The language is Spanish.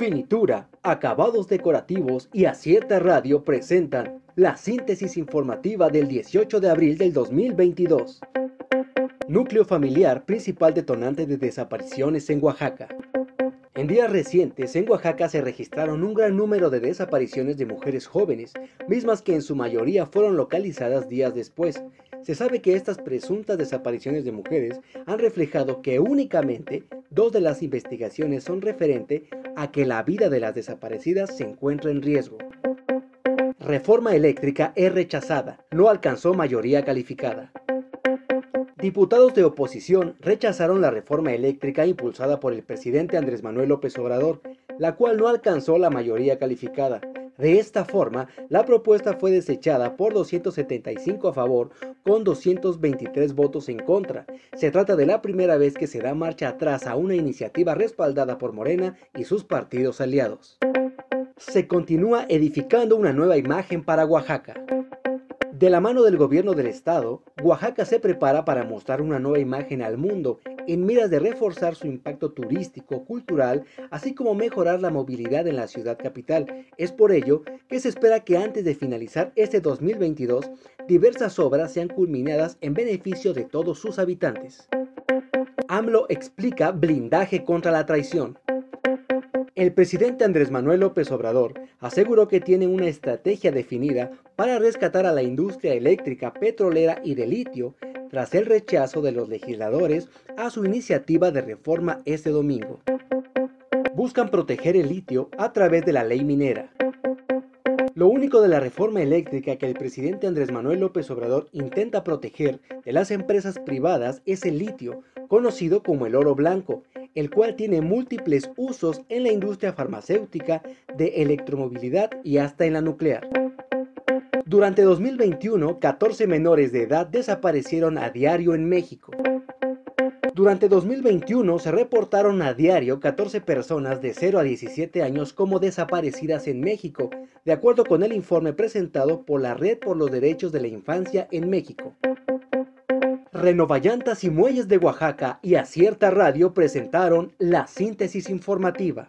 Finitura, acabados decorativos y Acierta Radio presentan la síntesis informativa del 18 de abril del 2022. Núcleo familiar principal detonante de desapariciones en Oaxaca. En días recientes, en Oaxaca se registraron un gran número de desapariciones de mujeres jóvenes, mismas que en su mayoría fueron localizadas días después. Se sabe que estas presuntas desapariciones de mujeres han reflejado que únicamente dos de las investigaciones son referente a que la vida de las desaparecidas se encuentra en riesgo. Reforma eléctrica es rechazada, no alcanzó mayoría calificada. Diputados de oposición rechazaron la reforma eléctrica impulsada por el presidente Andrés Manuel López Obrador, la cual no alcanzó la mayoría calificada. De esta forma, la propuesta fue desechada por 275 a favor con 223 votos en contra. Se trata de la primera vez que se da marcha atrás a una iniciativa respaldada por Morena y sus partidos aliados. Se continúa edificando una nueva imagen para Oaxaca. De la mano del gobierno del estado, Oaxaca se prepara para mostrar una nueva imagen al mundo en miras de reforzar su impacto turístico, cultural, así como mejorar la movilidad en la ciudad capital. Es por ello que se espera que antes de finalizar este 2022, diversas obras sean culminadas en beneficio de todos sus habitantes. AMLO explica blindaje contra la traición. El presidente Andrés Manuel López Obrador aseguró que tiene una estrategia definida para rescatar a la industria eléctrica, petrolera y de litio tras el rechazo de los legisladores a su iniciativa de reforma este domingo. Buscan proteger el litio a través de la ley minera. Lo único de la reforma eléctrica que el presidente Andrés Manuel López Obrador intenta proteger de las empresas privadas es el litio, conocido como el oro blanco, el cual tiene múltiples usos en la industria farmacéutica, de electromovilidad y hasta en la nuclear. Durante 2021, 14 menores de edad desaparecieron a diario en México. Durante 2021 se reportaron a diario 14 personas de 0 a 17 años como desaparecidas en México, de acuerdo con el informe presentado por la Red por los Derechos de la Infancia en México. Renovallantas y Muelles de Oaxaca y Acierta Radio presentaron la síntesis informativa.